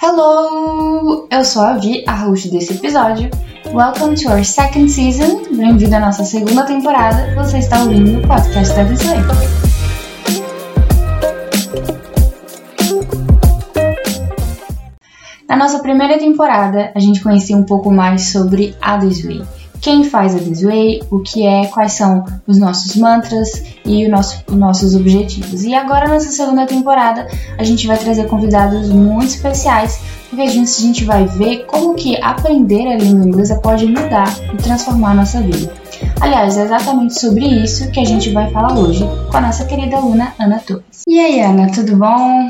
Hello! Eu sou a Vi, a host desse episódio. Welcome to our second season. Bem-vindo à nossa segunda temporada. Você está ouvindo o podcast da Disney. Na nossa primeira temporada, a gente conhecia um pouco mais sobre a Disney quem faz a This Way, o que é, quais são os nossos mantras e nosso, os nossos objetivos. E agora nessa segunda temporada a gente vai trazer convidados muito especiais, porque a gente, a gente vai ver como que aprender a língua inglesa pode mudar e transformar a nossa vida. Aliás, é exatamente sobre isso que a gente vai falar hoje com a nossa querida aluna Ana Torres. E aí, Ana, tudo bom?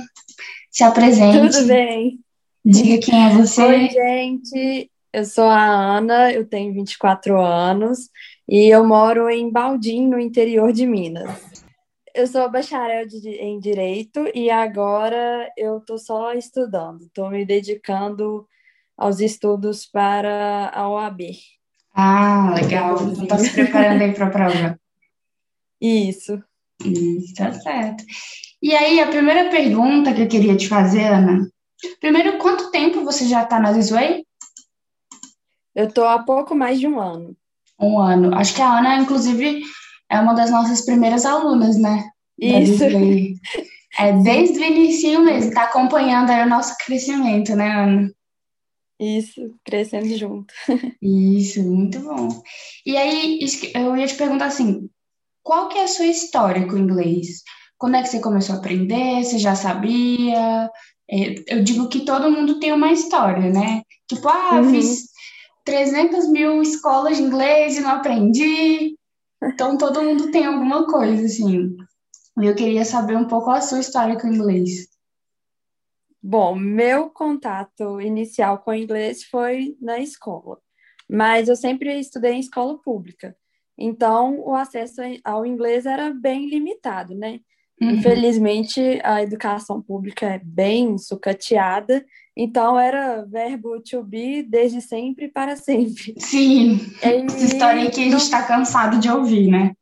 Se apresente. Tudo bem. Diga quem é você. Oi, gente. Eu sou a Ana, eu tenho 24 anos e eu moro em Baldim, no interior de Minas. Eu sou bacharel de, em Direito e agora eu estou só estudando, estou me dedicando aos estudos para a OAB. Ah, legal. Está se preparando aí para a prova. Isso. Isso, tá certo. E aí, a primeira pergunta que eu queria te fazer, Ana. Primeiro, quanto tempo você já está na Lisway? Eu estou há pouco mais de um ano. Um ano. Acho que a Ana, inclusive, é uma das nossas primeiras alunas, né? Isso. É desde o início mesmo, está acompanhando aí o nosso crescimento, né, Ana? Isso, crescendo junto. Isso, muito bom. E aí, eu ia te perguntar assim, qual que é a sua história com o inglês? Quando é que você começou a aprender? Você já sabia? É, eu digo que todo mundo tem uma história, né? Tipo, ah, uhum. fiz 300 mil escolas de inglês e não aprendi. Então, todo mundo tem alguma coisa, assim. Eu queria saber um pouco a sua história com o inglês. Bom, meu contato inicial com o inglês foi na escola, mas eu sempre estudei em escola pública. Então, o acesso ao inglês era bem limitado, né? Uhum. Infelizmente, a educação pública é bem sucateada então era verbo to be desde sempre para sempre. Sim. Essa história que a gente está cansado de ouvir, né?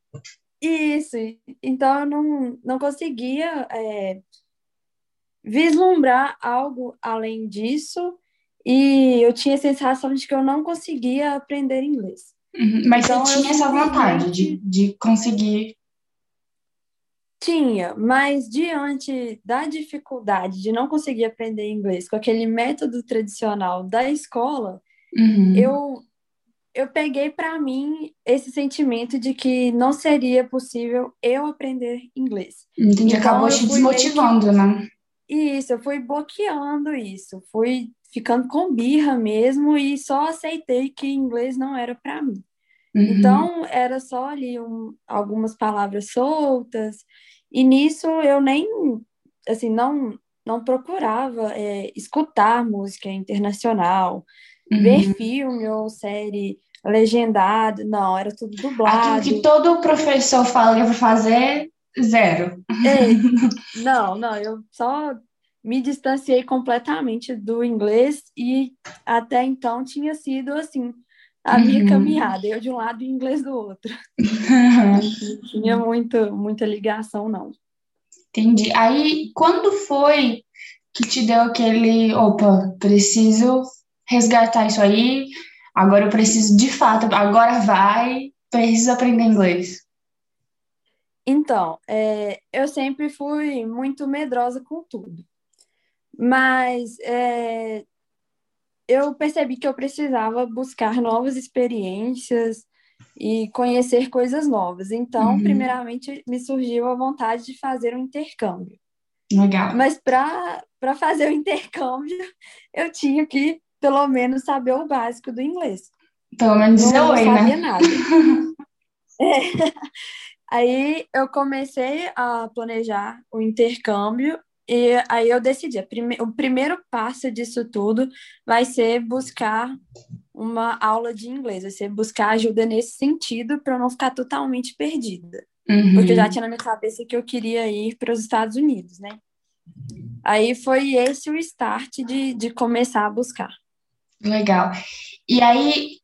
Isso. Então eu não, não conseguia é, vislumbrar algo além disso e eu tinha a sensação de que eu não conseguia aprender inglês. Uhum. Mas então, você tinha essa vontade de, de conseguir tinha, mas diante da dificuldade de não conseguir aprender inglês com aquele método tradicional da escola, uhum. eu eu peguei para mim esse sentimento de que não seria possível eu aprender inglês. Entendi, então, acabou te desmotivando, né? Isso, eu fui bloqueando isso, fui ficando com birra mesmo e só aceitei que inglês não era para mim. Uhum. Então, era só ali um, algumas palavras soltas e nisso eu nem, assim, não, não procurava é, escutar música internacional, uhum. ver filme ou série legendado, não, era tudo dublado. Aquilo que todo professor fala para fazer, zero. É, não, não, eu só me distanciei completamente do inglês e até então tinha sido assim a minha uhum. caminhada, eu de um lado e inglês do outro. Não tinha muito, muita ligação, não. Entendi. Aí, quando foi que te deu aquele, opa, preciso resgatar isso aí, agora eu preciso de fato, agora vai, preciso aprender inglês? Então, é, eu sempre fui muito medrosa com tudo. Mas é, eu percebi que eu precisava buscar novas experiências e conhecer coisas novas. Então, uhum. primeiramente, me surgiu a vontade de fazer um intercâmbio. Legal. Mas para fazer o intercâmbio, eu tinha que, pelo menos, saber o básico do inglês. Pelo menos oi, né? Não sabia nada. é. Aí eu comecei a planejar o intercâmbio e aí eu decidi, prime o primeiro passo disso tudo vai ser buscar uma aula de inglês, vai ser buscar ajuda nesse sentido para eu não ficar totalmente perdida. Uhum. Porque eu já tinha na minha cabeça que eu queria ir para os Estados Unidos, né? Aí foi esse o start de, de começar a buscar. Legal. E aí,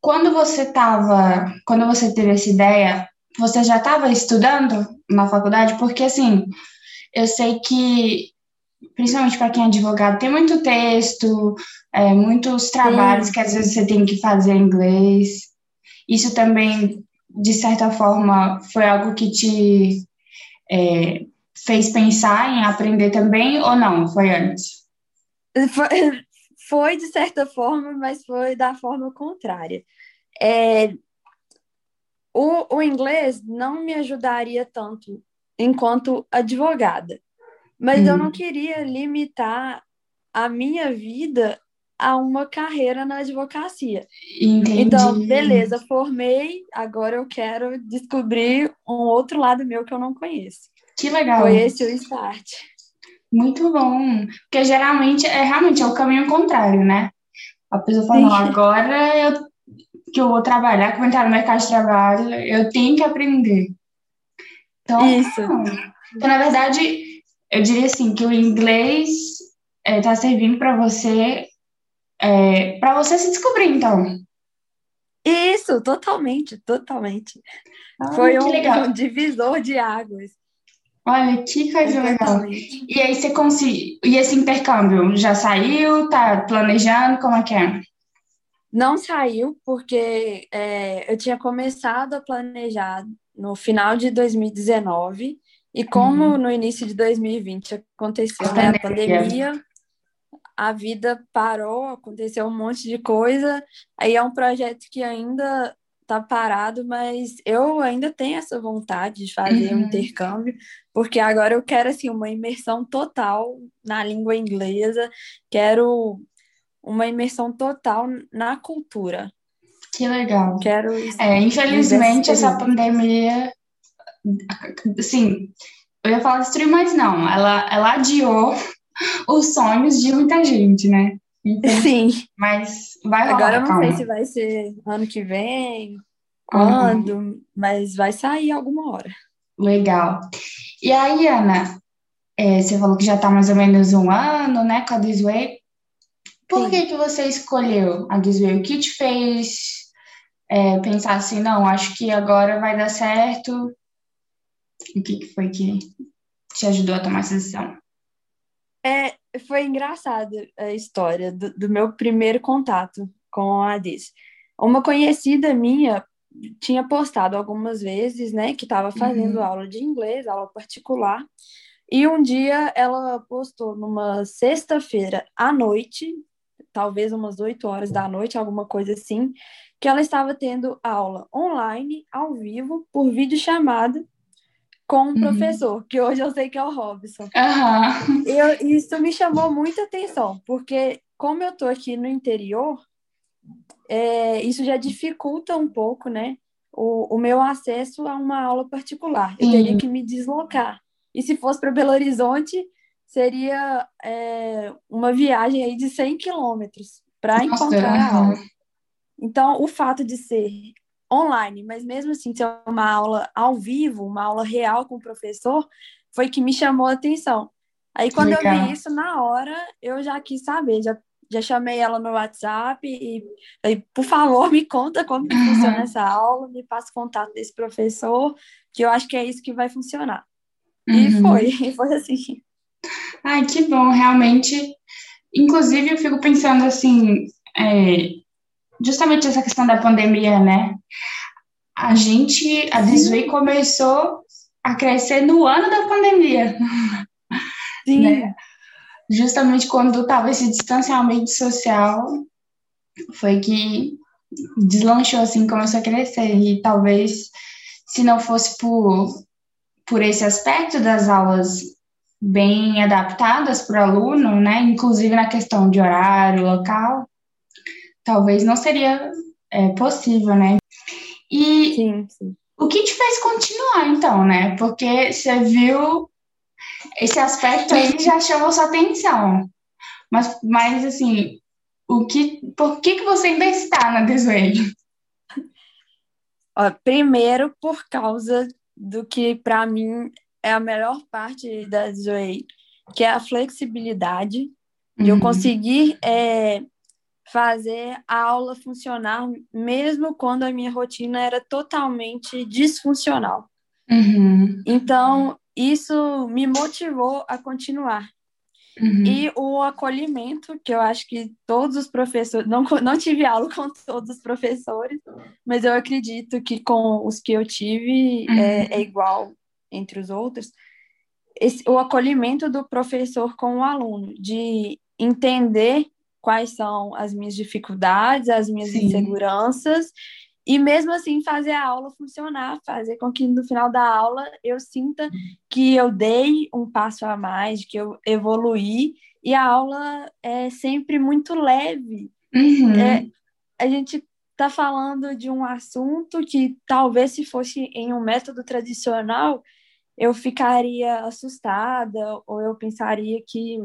quando você estava, quando você teve essa ideia, você já estava estudando na faculdade? Porque assim, eu sei que, principalmente para quem é advogado, tem muito texto, é, muitos trabalhos Sim. que às vezes você tem que fazer em inglês. Isso também, de certa forma, foi algo que te é, fez pensar em aprender também ou não? Foi antes? Foi, foi de certa forma, mas foi da forma contrária. É, o, o inglês não me ajudaria tanto enquanto advogada, mas hum. eu não queria limitar a minha vida a uma carreira na advocacia. Entendi. Então, beleza, formei, agora eu quero descobrir um outro lado meu que eu não conheço. Que legal. Foi esse o start. Muito bom. Porque geralmente é realmente é o caminho contrário, né? A pessoa fala, não, agora eu, que eu vou trabalhar, que vou entrar no mercado de trabalho, eu tenho que aprender. Então, Isso. Então, na verdade, eu diria assim, que o inglês está é, servindo para você, é, para você se descobrir, então. Isso, totalmente, totalmente. Ah, Foi um, um divisor de águas. Olha, que coisa legal. E aí você conseguiu. E esse intercâmbio já saiu? Tá planejando? Como é que é? Não saiu, porque é, eu tinha começado a planejar no final de 2019, e como uhum. no início de 2020 aconteceu né, a pandemia, a vida parou, aconteceu um monte de coisa, aí é um projeto que ainda tá parado, mas eu ainda tenho essa vontade de fazer uhum. um intercâmbio, porque agora eu quero assim uma imersão total na língua inglesa, quero uma imersão total na cultura. Que legal. Quero É, infelizmente essa pandemia assim, eu ia falar destruir, mas não, ela ela adiou os sonhos de muita gente, né? Sim. Mas vai rolar, Agora eu não calma. sei se vai ser ano que vem, quando, uhum. mas vai sair alguma hora. Legal. E aí, Ana, é, você falou que já está mais ou menos um ano, né, com a Disway. Por Sim. que que você escolheu a Disway? O que te fez é, pensar assim, não, acho que agora vai dar certo? O que, que foi que te ajudou a tomar essa decisão? É, foi engraçado a história do, do meu primeiro contato com a Diz. Uma conhecida minha tinha postado algumas vezes, né, que estava fazendo uhum. aula de inglês, aula particular, e um dia ela postou numa sexta-feira à noite, talvez umas 8 horas da noite, alguma coisa assim, que ela estava tendo aula online, ao vivo, por vídeo chamada, com um uhum. professor, que hoje eu sei que é o Robson. Uhum. Eu, isso me chamou muita atenção, porque como eu tô aqui no interior, é, isso já dificulta um pouco, né? O, o meu acesso a uma aula particular. Eu Sim. teria que me deslocar. E se fosse para Belo Horizonte, seria é, uma viagem aí de 100 quilômetros para encontrar a aula. Então, o fato de ser online, mas mesmo assim ser uma aula ao vivo, uma aula real com o professor, foi que me chamou a atenção. Aí quando Legal. eu vi isso na hora, eu já quis saber, já, já chamei ela no WhatsApp e falei, por favor, me conta como que uhum. funciona essa aula, me passa contato desse professor, que eu acho que é isso que vai funcionar. Uhum. E foi, e foi assim. Ai, que bom, realmente. Inclusive, eu fico pensando assim, é, justamente essa questão da pandemia, né? A gente, a Disney começou a crescer no ano da pandemia. Sim. Né? Justamente quando estava esse distanciamento social, foi que deslanchou assim, começou a crescer. E talvez, se não fosse por, por esse aspecto das aulas bem adaptadas para o aluno, né? Inclusive na questão de horário, local, talvez não seria é, possível, né? E sim, sim. o que te fez continuar, então, né? Porque você viu esse aspecto aí já chamou sua atenção. Mas, mas assim, o que, por que, que você ainda está na Desway? Primeiro, por causa do que, para mim, é a melhor parte da Desway, que é a flexibilidade, de uhum. eu conseguir é, fazer a aula funcionar mesmo quando a minha rotina era totalmente disfuncional. Uhum. Então, isso me motivou a continuar. Uhum. E o acolhimento, que eu acho que todos os professores, não, não tive aula com todos os professores, mas eu acredito que com os que eu tive uhum. é, é, igual entre os outros. Esse, o acolhimento do professor com o aluno, de entender quais são as minhas dificuldades, as minhas Sim. inseguranças e mesmo assim fazer a aula funcionar, fazer com que no final da aula eu sinta que eu dei um passo a mais, que eu evoluí, e a aula é sempre muito leve. Uhum. É, a gente está falando de um assunto que talvez se fosse em um método tradicional, eu ficaria assustada, ou eu pensaria que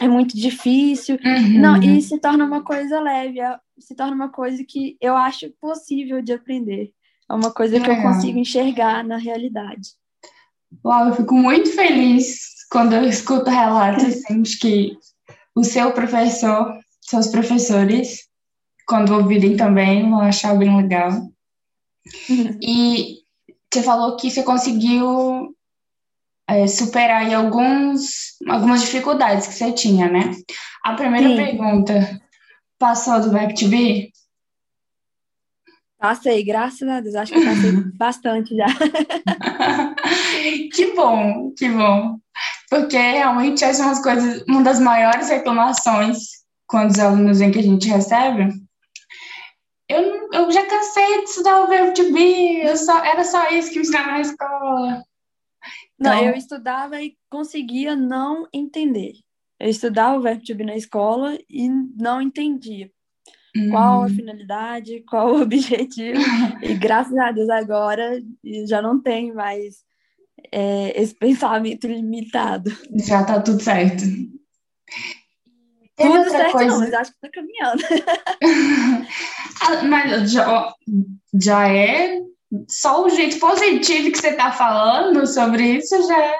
é muito difícil. Uhum. Não, e se torna uma coisa leve, é, se torna uma coisa que eu acho possível de aprender. É uma coisa que eu consigo enxergar na realidade. Uau, eu fico muito feliz quando eu escuto relatos assim, de que o seu professor, seus professores, quando ouvirem também, vão achar bem legal. Uhum. E você falou que você conseguiu é, superar aí alguns, algumas dificuldades que você tinha, né? A primeira Sim. pergunta, passou do Back to Be? Passei, graças a Deus. Acho que passei bastante já. que bom, que bom. Porque realmente essas são as coisas, uma das maiores reclamações quando os alunos vêm que a gente recebe. Eu, eu já cansei de estudar o verbo to be, eu só, era só isso que me ensinava na escola. Não, Então- eu estudava e conseguia não entender. Eu estudava o verbo to be na escola e não entendia qual a Hum, finalidade, qual o objetivo. E graças a Deus agora já não tenho mais é, esse pensamento limitado. já tá tudo certo. Teve Tudo certo, coisa. não, mas acho que tá caminhando. Ah, Mas já, já é só o jeito positivo que você está falando sobre isso já é,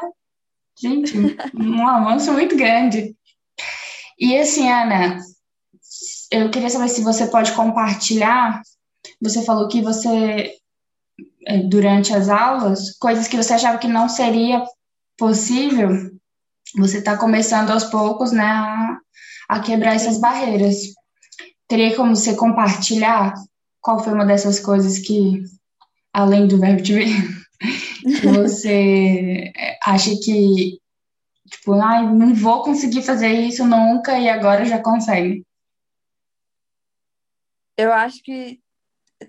gente, um avanço muito grande. E assim, Ana, eu queria saber se você pode compartilhar. Você falou que você, eh, durante as aulas, coisas que você achava que não seria possível, você está começando aos poucos, né, a, a quebrar essas barreiras. Teria como você compartilhar qual foi uma dessas coisas que, além do verbo to be, que você eh, acha que, tipo, ai, não vou conseguir fazer isso nunca e agora já consegue? Eu acho que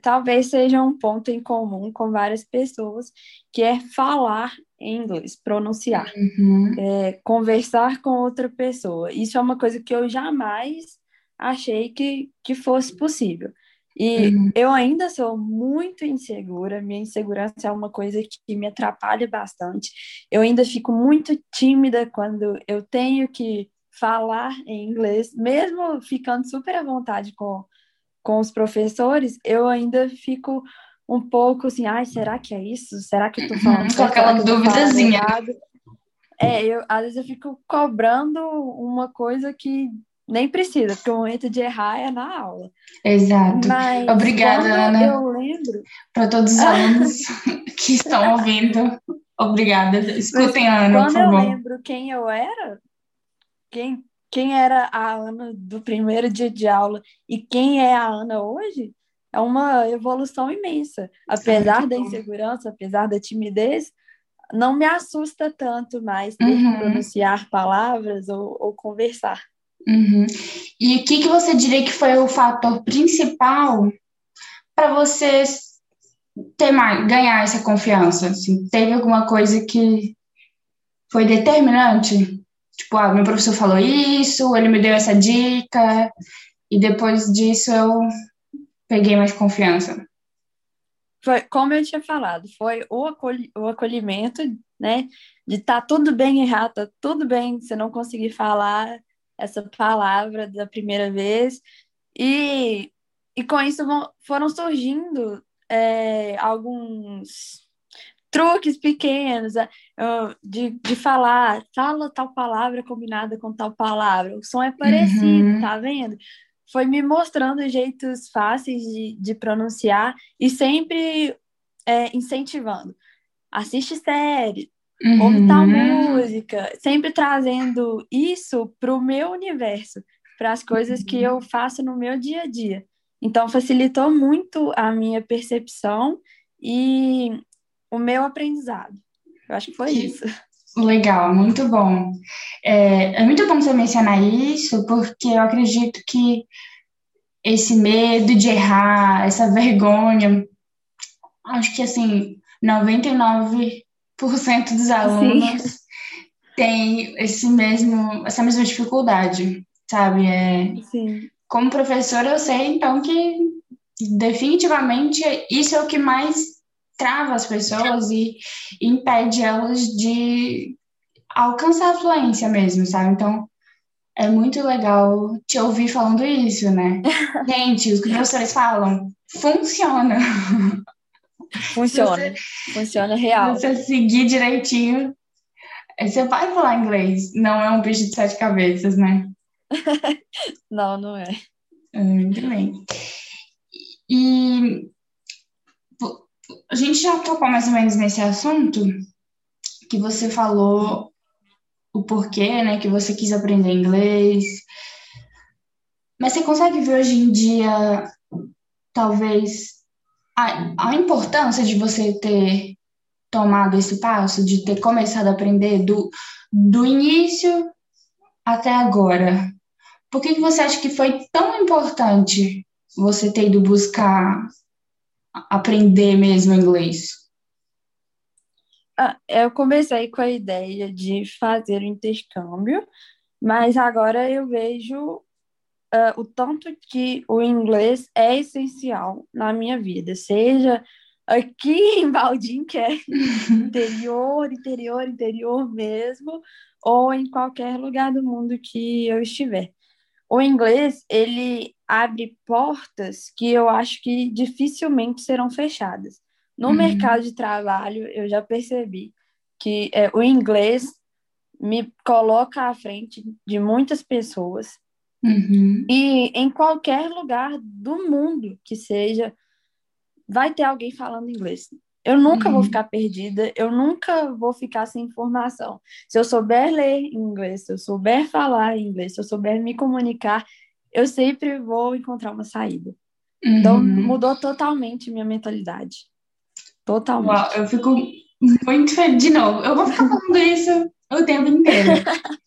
talvez seja um ponto em comum com várias pessoas, que é falar em inglês, pronunciar, Uhum, é, conversar com outra pessoa. Isso é uma coisa que eu jamais achei que, que fosse possível. E uhum, eu ainda sou muito insegura, minha insegurança é uma coisa que me atrapalha bastante. Eu ainda fico muito tímida quando eu tenho que falar em inglês, mesmo ficando super à vontade com, com os professores, eu ainda fico um pouco assim, ai, será que é isso? Será que eu tô falando com aquela duvidazinha. É, eu, às vezes eu fico cobrando uma coisa que nem precisa, porque o momento de errar é na aula. Exato. Mas Obrigada, Ana, eu lembro, para todos os alunos que estão ouvindo. Obrigada. Escutem a Ana, por quando eu lembro quem eu era, quem, quem era a Ana do primeiro dia de aula e quem é a Ana hoje, é uma evolução imensa. Apesar da bom. insegurança, apesar da timidez, não me assusta tanto mais ter que Uhum. pronunciar palavras ou, ou conversar. Uhum. E o que que você diria que foi o fator principal para você ter mais, ganhar essa confiança? Assim, teve alguma coisa que foi determinante? Tipo, ah, meu professor falou isso, ele me deu essa dica, e depois disso eu peguei mais confiança. Foi, como eu tinha falado, foi o, o acolhimento, né? De tá tudo bem errar, tá tudo bem você não conseguir falar essa palavra da primeira vez. E, e com isso vão- foram surgindo é, alguns truques pequenos é, de, de falar, fala tal palavra combinada com tal palavra, o som é parecido, Uhum. tá vendo? Foi me mostrando jeitos fáceis de, de pronunciar e sempre é, incentivando. Assiste série, uhum. ouve tal música, sempre trazendo isso para o meu universo, para as coisas que eu faço no meu dia a dia. Então, facilitou muito a minha percepção e o meu aprendizado. Eu acho que foi isso. Legal, muito bom. É, é muito bom você mencionar isso, porque eu acredito que esse medo de errar, essa vergonha, acho que assim, 99% dos alunos Sim. tem esse mesmo, essa mesma dificuldade, sabe? É, Sim. Como professora, eu sei então que definitivamente isso é o que mais trava as pessoas e impede elas de alcançar a fluência mesmo, sabe? Então, é muito legal te ouvir falando isso, né? Gente, os professores falam, funciona. Funciona, você, funciona real. Se você seguir direitinho, você vai falar inglês. Não é um bicho de sete cabeças, né? não, não é. Muito bem. E a gente já tocou mais ou menos nesse assunto que você falou o porquê, né, que você quis aprender inglês. Mas você consegue ver hoje em dia, talvez, a, a importância de você ter tomado esse passo, de ter começado a aprender do, do início até agora? Por que, que você acha que foi tão importante você ter ido buscar aprender mesmo inglês? Ah, eu comecei com a ideia de fazer o intercâmbio, mas agora eu vejo uh, o tanto que o inglês é essencial na minha vida, seja aqui em Baldim, que é interior, interior, interior mesmo, ou em qualquer lugar do mundo que eu estiver. O inglês, ele abre portas que eu acho que dificilmente serão fechadas. No uhum. mercado de trabalho, eu já percebi que é, o inglês me coloca à frente de muitas pessoas. Uhum. E em qualquer lugar do mundo que seja, vai ter alguém falando inglês. Eu nunca uhum. vou ficar perdida, eu nunca vou ficar sem informação. Se eu souber ler inglês, se eu souber falar inglês, se eu souber me comunicar, eu sempre vou encontrar uma saída. Então, uhum. Então, mudou totalmente minha mentalidade. Totalmente. Uau, eu fico muito feliz. De novo, eu vou ficar falando isso o tempo inteiro.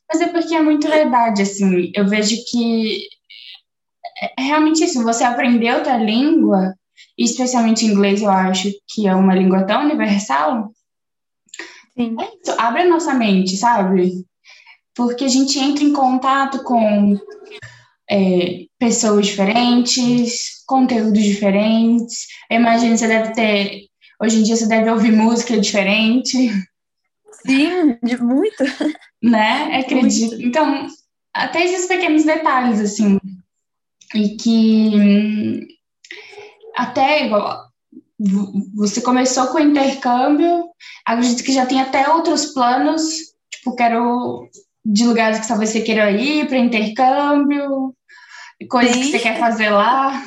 Mas é porque é muito verdade, assim. Eu vejo que é realmente isso. Você aprender outra língua, especialmente inglês, eu acho que é uma língua tão universal. Sim. É isso, abre a nossa mente, sabe? Porque a gente entra em contato com é, pessoas diferentes, conteúdos diferentes. Eu imagino que você deve ter. Hoje em dia você deve ouvir música diferente. Sim, de muito. Né? Acredito. Muito. Então, até esses pequenos detalhes, assim. E que até igual. Você começou com o intercâmbio, acredito que já tem até outros planos, tipo, quero de lugares que talvez você queira ir para intercâmbio, coisas Sim. que você quer fazer lá.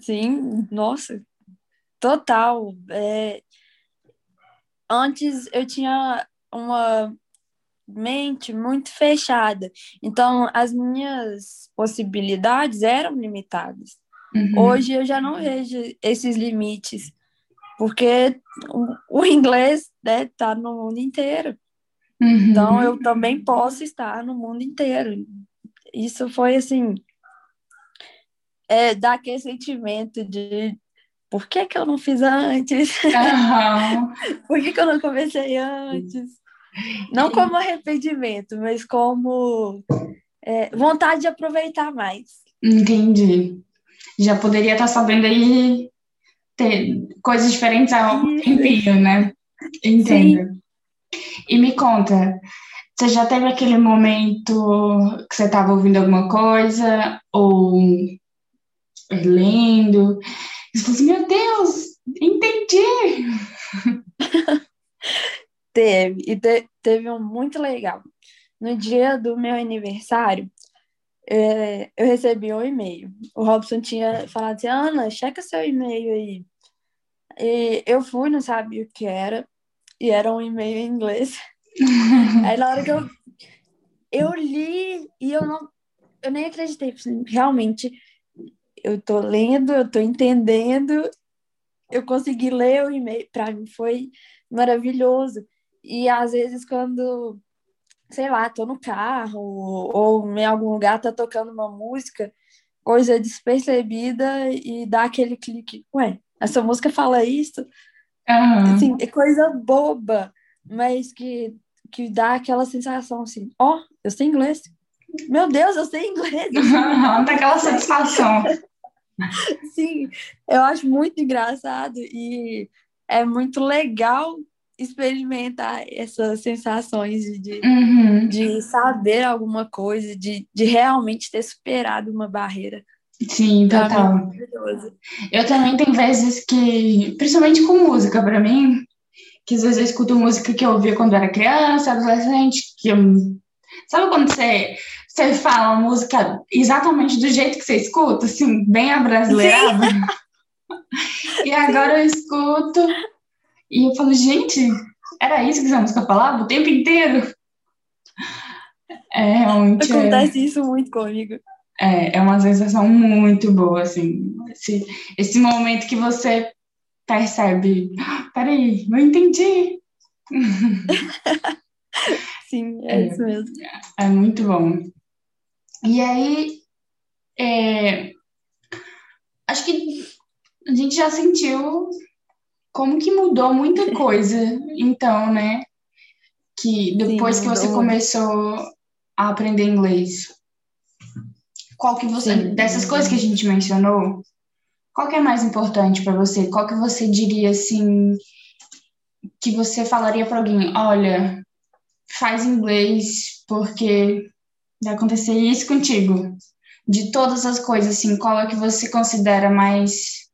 Sim, nossa, total. É... Antes eu tinha uma mente muito fechada, então as minas possibilidades eram limitadas. Uhum. Hoje eu já não vejo esses limites, porque o, o inglês está né, tá no mundo inteiro. Uhum. Então eu também posso estar no mundo inteiro isso foi assim é, dá aquele sentimento de por que, que eu não fiz antes? Uhum. por que, que eu não comecei antes? Não como arrependimento, mas como é, vontade de aproveitar mais. Entendi. Já poderia estar sabendo aí ter coisas diferentes há um tempinho, né? Entendo. Sim. E me conta, você já teve aquele momento que você estava ouvindo alguma coisa ou lendo e você falou assim, meu Deus, entendi! teve, e te, teve um muito legal. No dia do meu aniversário, é, eu recebi um e-mail. O Robson tinha falado assim, Ana, checa seu e-mail aí. E eu fui, não sabia o que era. e era um e-mail em inglês. Aí na hora que eu, eu li e eu não. Eu nem acreditei. Assim, realmente, eu tô lendo, eu tô entendendo, eu consegui ler o e-mail. Para mim foi maravilhoso. E às vezes, quando, sei lá, tô no carro ou em algum lugar tá tocando uma música, coisa despercebida e dá aquele clique. Ué, essa música fala isso? Uhum. Assim, é coisa boba, mas que, que dá aquela sensação assim, ó, oh, eu sei inglês. Meu Deus, eu sei inglês. Uhum, dá aquela satisfação. Sim, eu acho muito engraçado e é muito legal experimentar essas sensações de, uhum. de saber alguma coisa, de, de realmente ter superado uma barreira. Sim, total. Eu também tenho vezes que, principalmente com música, para mim, que às vezes eu escuto música que eu ouvia quando era criança, adolescente, que eu... Sabe quando você, você fala uma música exatamente do jeito que você escuta, assim, bem abrasileirada? e agora eu escuto e eu falo, gente, era isso que essa música falava o tempo inteiro? É, realmente. É. Acontece é... isso muito comigo. É, é uma sensação muito boa, assim. Esse, esse momento que você percebe, ah, peraí, eu entendi. Sim, é, é, isso mesmo. É muito bom. E aí, é, acho que a gente já sentiu como que mudou muita coisa, então, né? Que depois Sim, que você começou a aprender inglês, qual que você, Sim. dessas coisas que a gente mencionou, qual que é mais importante para você? Qual que você diria assim que você falaria para alguém, olha, faz inglês porque vai acontecer isso contigo? De todas as coisas, assim, qual é que você considera mais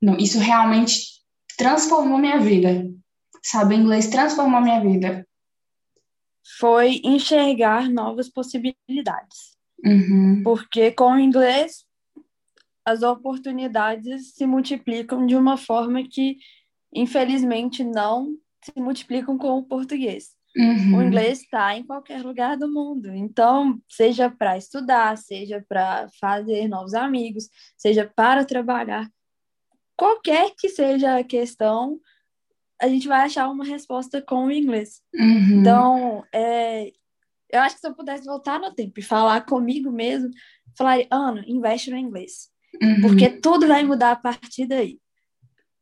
não, isso realmente transformou minha vida. Sabe, o inglês transformou minha vida. Foi enxergar novas possibilidades. Uhum. Porque com o inglês, as oportunidades se multiplicam de uma forma que, infelizmente, não se multiplicam com o português. Uhum. O inglês está em qualquer lugar do mundo. Então, seja para estudar, seja para fazer novos amigos, seja para trabalhar, qualquer que seja a questão, a gente vai achar uma resposta com o inglês. Uhum. Então, é, eu acho que se eu pudesse voltar no tempo e falar comigo mesmo, falar, Ana, investe no inglês. Uhum. Porque tudo vai mudar a partir daí.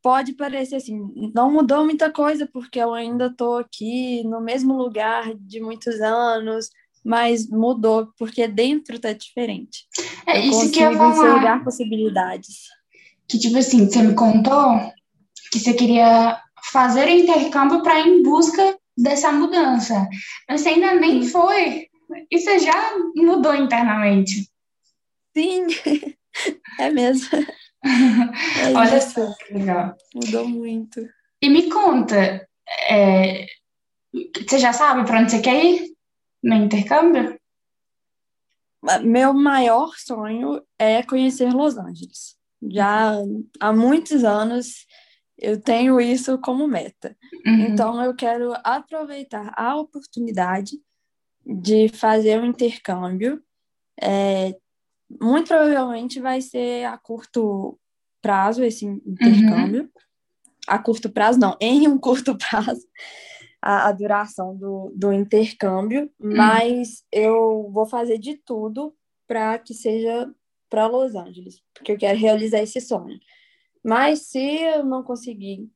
Pode parecer assim, não mudou muita coisa, porque eu ainda estou aqui no mesmo lugar de muitos anos, mas mudou, porque dentro tá diferente. É eu isso que eu vou enxergar possibilidades que, tipo assim, você me contou que você queria fazer intercâmbio para ir em busca dessa mudança. Mas você ainda nem foi. E você já mudou internamente. Sim, é mesmo. É Olha só que legal. Mudou muito. E me conta, é, você já sabe para onde você quer ir no intercâmbio? Meu maior sonho é conhecer Los Angeles. Já há muitos anos eu tenho isso como meta. Uhum. Então eu quero aproveitar a oportunidade de fazer um intercâmbio. É, muito provavelmente vai ser a curto prazo esse intercâmbio. Uhum. A curto prazo, não, em um curto prazo, a, a duração do, do intercâmbio, uhum. mas eu vou fazer de tudo para que seja para Los Angeles, porque eu quero realizar esse sonho. Mas se eu não conseguir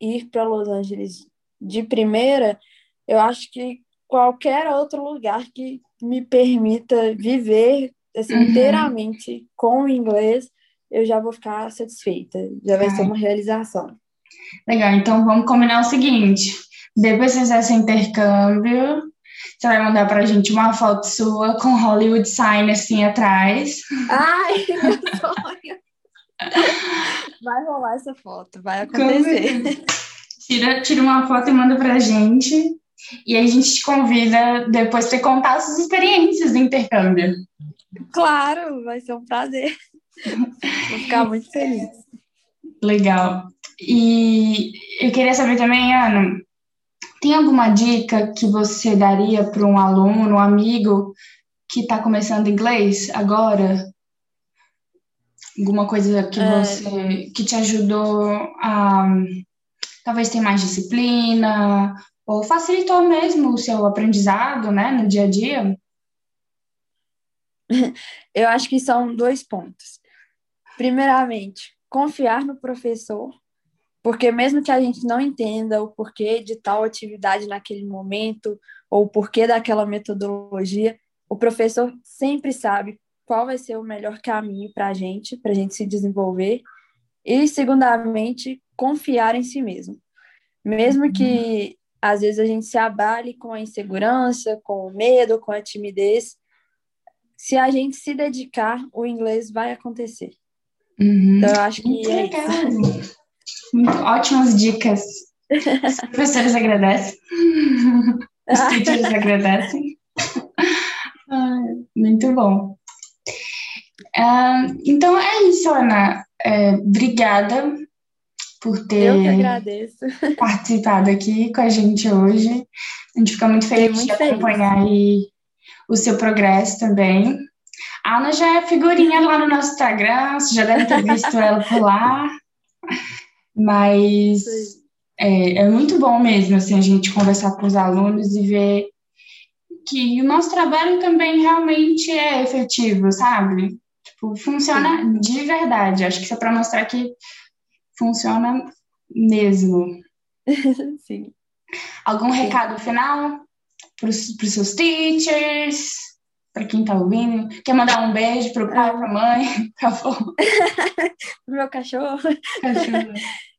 ir para Los Angeles de primeira, eu acho que qualquer outro lugar que me permita viver assim, uhum. inteiramente com o inglês, eu já vou ficar satisfeita. Já vai ser uma realização. Legal, então vamos combinar o seguinte: depois que fizer esse intercâmbio, você vai mandar pra gente uma foto sua com Hollywood Sign assim atrás. Ai, meu sonho! Vai rolar essa foto, vai acontecer. Tira, tira uma foto e manda pra gente. E aí a gente te convida depois para contar suas experiências do intercâmbio. Claro, vai ser um prazer. Vou ficar muito feliz. Legal. E eu queria saber também, Ana, tem alguma dica que você daria para um aluno, um amigo que está começando inglês agora? Alguma coisa que É, você que te ajudou a talvez ter mais disciplina ou facilitou mesmo o seu aprendizado, né, no dia a dia? eu acho que são dois pontos. Primeiramente, confiar no professor, porque mesmo que a gente não entenda o porquê de tal atividade naquele momento, ou o porquê daquela metodologia, o professor sempre sabe qual vai ser o melhor caminho para a gente, para a gente se desenvolver. E, segundamente, confiar em si mesmo. Mesmo que às vezes a gente se abale com a insegurança, com o medo, com a timidez, se a gente se dedicar, o inglês vai acontecer. Uhum. Então, eu acho que Muito é legal. isso. Ótimas dicas. Os professores agradecem. Os teachers agradecem. Muito bom. Ah, então é isso, Ana. É, obrigada por ter agradeço. participado aqui com a gente hoje. A gente fica muito feliz de muito feliz. acompanhar aí o seu progresso também. A Ana já é figurinha lá no nosso Instagram, você já deve ter visto ela por lá. Mas Sim. é, é muito bom mesmo assim, a gente conversar com os alunos e ver que o nosso trabalho também realmente é efetivo, sabe? Tipo, funciona de verdade. Acho que isso é para mostrar que funciona mesmo. Sim. Algum Sim. recado final para os seus teachers, para quem tá ouvindo? Quer mandar um beijo pro pai, pra mãe, por favor? Meu cachorro. Cachorro.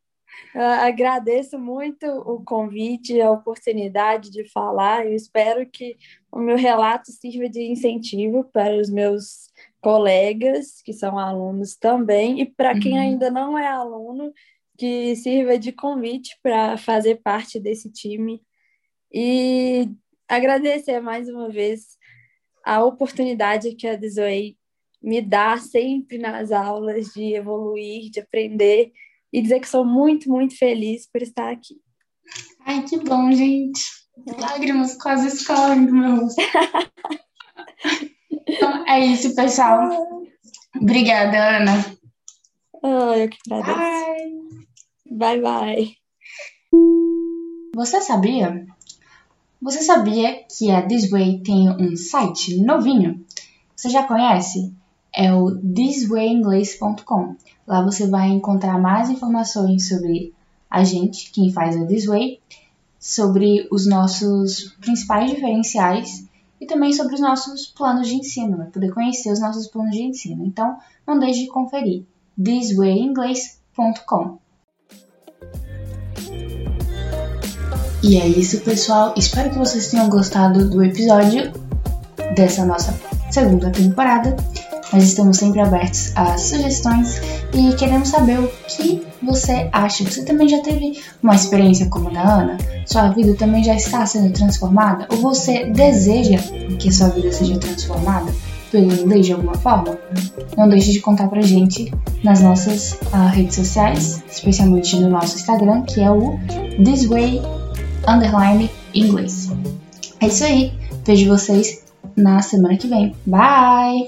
Agradeço muito o convite, a oportunidade de falar. Eu espero que o meu relato sirva de incentivo para os meus colegas, que são alunos também, e para quem Uhum. ainda não é aluno, que sirva de convite para fazer parte desse time. E agradecer mais uma vez a oportunidade que a Desway me dá sempre nas aulas de evoluir, de aprender e dizer que sou muito, muito feliz por estar aqui. Ai, que bom, gente. Lágrimas quase escorrem do meu rosto. Então, é isso, pessoal. Obrigada, Ana. Ah, eu que agradeço. Bye. Bye, bye. Você sabia? Você sabia que a This Way tem um site novinho? Você já conhece? É o thiswayinglês.com. Lá você vai encontrar mais informações sobre a gente, quem faz a This Way, sobre os nossos principais diferenciais e também sobre os nossos planos de ensino, vai poder conhecer os nossos planos de ensino. Então, não deixe de conferir thiswayinglês.com. E é isso, pessoal. Espero que vocês tenham gostado do episódio dessa nossa segunda temporada. Nós estamos sempre abertos a sugestões e queremos saber o que você acha. Você também já teve uma experiência como a da Ana? Sua vida também já está sendo transformada? Ou você deseja que sua vida seja transformada pelo inglês de alguma forma? Não deixe de contar pra gente nas nossas ah, redes sociais, especialmente no nosso Instagram, que é o This Way underline inglês. É isso aí. Vejo vocês na semana que vem. Bye!